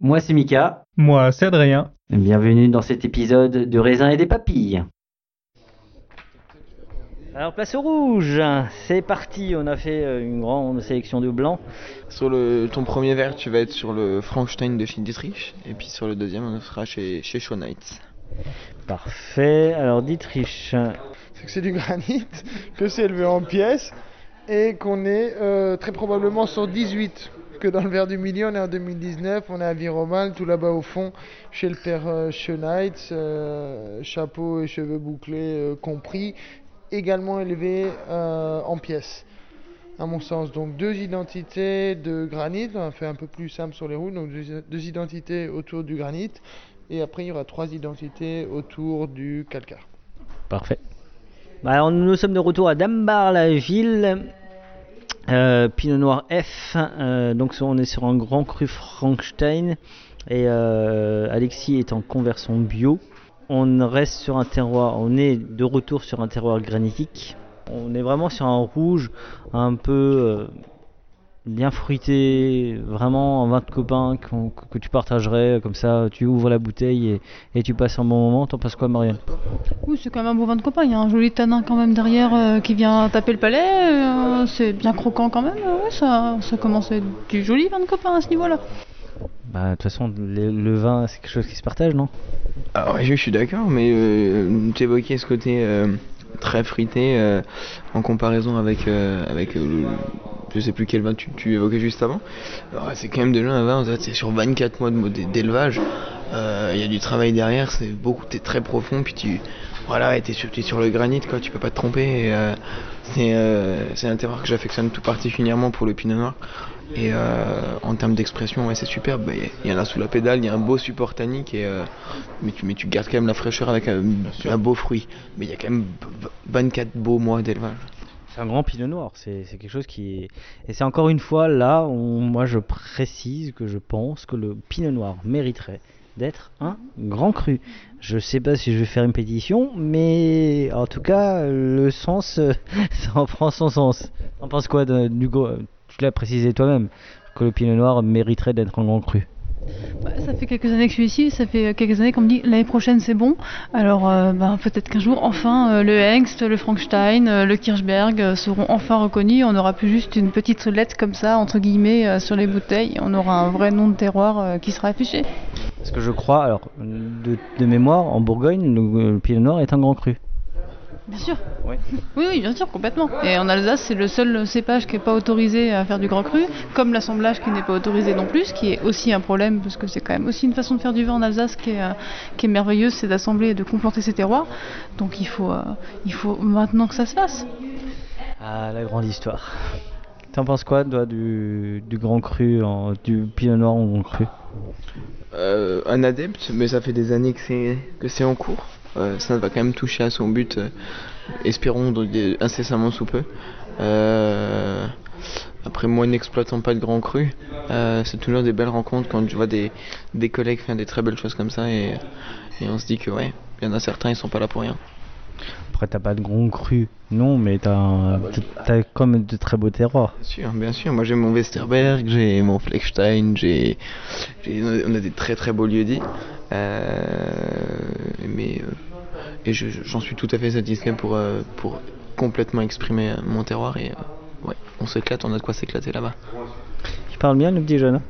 Moi c'est Mika, Moi, c'est Adrien. bienvenue dans cet épisode de raisin et des papilles. Alors place au rouge, c'est parti, on a fait euh, une grande sélection de blancs. Sur le, ton premier verre, tu vas être sur le Frankenstein de chez Dietrich. Et puis sur le deuxième, on sera chez, chez Schwanitz. Parfait, alors Dietrich, c'est que c'est du granit, que c'est élevé en pièces et qu'on est euh, très probablement sur 18. Que dans le verre du milieu, on est en 2019, on est à Viromal, tout là-bas au fond, chez le père euh, Schneitz, euh, chapeau et cheveux bouclés euh, compris, également élevé euh, en pièces. À mon sens, donc deux identités de granit, on a fait un peu plus simple sur les roues, donc deux, deux identités autour du granit, et après il y aura trois identités autour du calcaire. parfait. Bah, alors, nous sommes de retour à Dambar, la ville. Euh, Pinot Noir F, euh, donc on est sur un grand cru Frankenstein et euh, Alexis est en conversion bio. On reste sur un terroir, on est de retour sur un terroir granitique. On est vraiment sur un rouge un peu bien fruité, vraiment un vin de copain que, tu partagerais comme ça. Tu ouvres la bouteille et, et tu passes un bon moment. T'en passes quoi, Marianne? Oui, c'est quand même un beau vin de copain. Il y a un joli tanin quand même derrière euh, qui vient taper le palais. euh, c'est bien croquant quand même. euh, ouais, ça, ça commence à être du joli vin de copain à ce niveau-là. Bah, de toute façon, le, le vin, c'est quelque chose qui se partage, non? Ah ouais, je suis d'accord, mais euh, tu évoquais ce côté euh, très frité euh, en comparaison avec, euh, avec euh, je sais plus quel vin tu, tu évoquais juste avant. C'est quand même déjà un vin, c'est sur 24 mois de Euh, Il y a du travail derrière, c'est beaucoup, t'es très profond, puis tu, voilà, t'es sur, sur le granit, quoi, tu peux pas te tromper. euh, c'est euh, c'est un terroir que j'affectionne tout particulièrement pour le pinot noir. Et euh, en termes d'expression, ouais, c'est superbe. Bah, Il y, en a sous la pédale, il y a un beau support tannique, et, mais, tu, mais tu gardes quand même la fraîcheur avec un, un beau fruit. Mais il y a quand même v- 24 beaux mois d'élevage. C'est un grand pinot noir, c'est c'est quelque chose qui est... Et c'est encore une fois là où moi je précise que je pense que le pinot noir mériterait d'être un grand cru. Je sais pas si je vais faire une pétition, mais en tout cas, le sens, ça en prend son sens. T'en penses quoi de, du go- Tu l'as précisé toi-même, que le pinot noir mériterait d'être un grand cru? Bah, ça fait quelques années que je suis ici. Ça fait quelques années qu'on me dit l'année prochaine c'est bon. Alors euh, bah, peut-être qu'un jour, enfin, euh, le Hengst, le Frankenstein, euh, le Kirchberg seront enfin reconnus. On n'aura plus juste une petite lettre comme ça, entre guillemets, sur les bouteilles. On aura un vrai nom de terroir qui sera affiché. Parce que je crois, alors, de, de mémoire, en Bourgogne, le, le pinot noir est un grand cru. Bien sûr. Oui, oui, bien sûr, complètement. Et en Alsace, c'est le seul cépage qui n'est pas autorisé à faire du grand cru, comme l'assemblage qui n'est pas autorisé non plus, ce qui est aussi un problème, parce que c'est quand même aussi une façon de faire du vin en Alsace qui est, euh, qui est merveilleuse, c'est d'assembler et de complanter ses terroirs. Donc il faut, euh, il faut maintenant que ça se fasse. Ah, la grande histoire. T'en penses quoi, toi, du, du grand cru, en- du pinot noir en grand cru? Euh, un adepte, mais ça fait des années que c'est en cours. Euh, ça va quand même toucher à son but, euh, espérons incessamment sous peu. Après moi n'exploitant pas de grands crus, c'est toujours des belles rencontres quand je vois des, des collègues faire des très belles choses comme ça et, et on se dit que ouais, il y en a certains ils sont pas là pour rien. Après, t'as pas de grand cru, non, mais t'as t'as quand même de très beaux terroirs. Bien sûr, bien sûr. Moi j'ai mon Westerberg, j'ai mon Fleckstein, j'ai, on a des très très beaux lieux dits. Euh, mais euh, et je- je- j'en suis tout à fait satisfait pour euh, pour complètement exprimer mon terroir et ouais, on s'éclate, on a de quoi s'éclater là-bas. Tu parles bien, le petit jeune.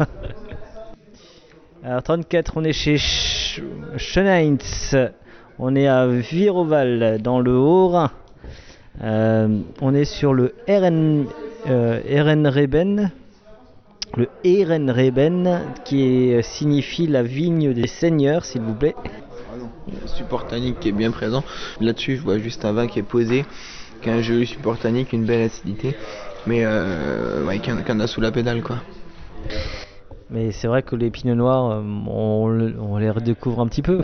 hein Alors 34, on est chez Sch-. On est à Viroval, dans le Haut-Rhin. Euh, on est sur le RN, euh, Ehrenreben. Le Ehrenreben, qui est- signifie la vigne des seigneurs, s'il vous plaît. Le support tannique qui est bien présent. Là-dessus, je vois juste un vin qui est posé, qui a un joli support tannique, une belle acidité, mais euh, ouais, qui en a sous la pédale quoi. Mais c'est vrai que les pinots noirs, euh, on les redécouvre un petit peu.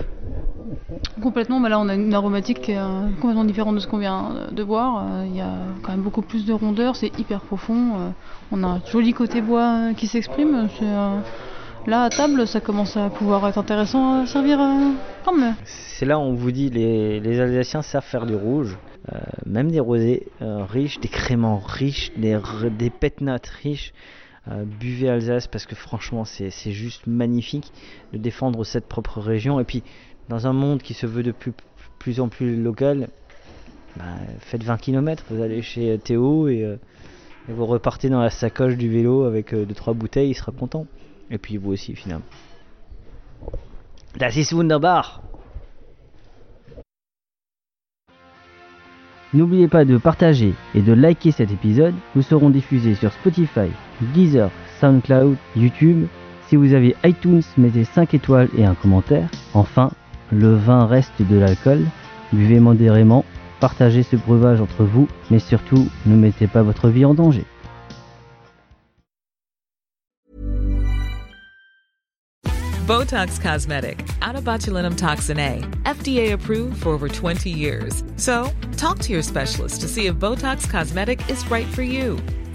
Complètement, mais là on a une aromatique euh, complètement différente de ce qu'on vient euh, de voir. Euh, Il y a quand même beaucoup plus de rondeur, c'est hyper profond. on a un joli côté bois qui s'exprime. Là à table, ça commence à pouvoir être intéressant à servir comme C'est là où on vous dit les, les Alsaciens savent faire du rouge, même des rosés riches, des créments riches, des, des pétnates riches. Buvez Alsace parce que franchement c'est juste magnifique de défendre cette propre région. Et puis dans un monde qui se veut de plus, en plus local, bah, faites 20 km, vous allez chez euh, Théo et, euh, et vous repartez dans la sacoche du vélo avec 2-3 bouteilles, il sera content. Et puis vous aussi finalement. Das ist wunderbar N'oubliez pas de partager et de liker cet épisode. Nous serons diffusés sur Spotify, Deezer, SoundCloud, YouTube. Si vous avez iTunes, mettez 5 étoiles et un commentaire. Enfin, le vin reste de l'alcool. Buvez modérément, partagez ce breuvage entre vous, mais surtout, ne mettez pas votre vie en danger. Botox Cosmetic, out of botulinum toxin A, FDA approved for over 20 years. So, talk to your specialist to see if Botox Cosmetic is right for you.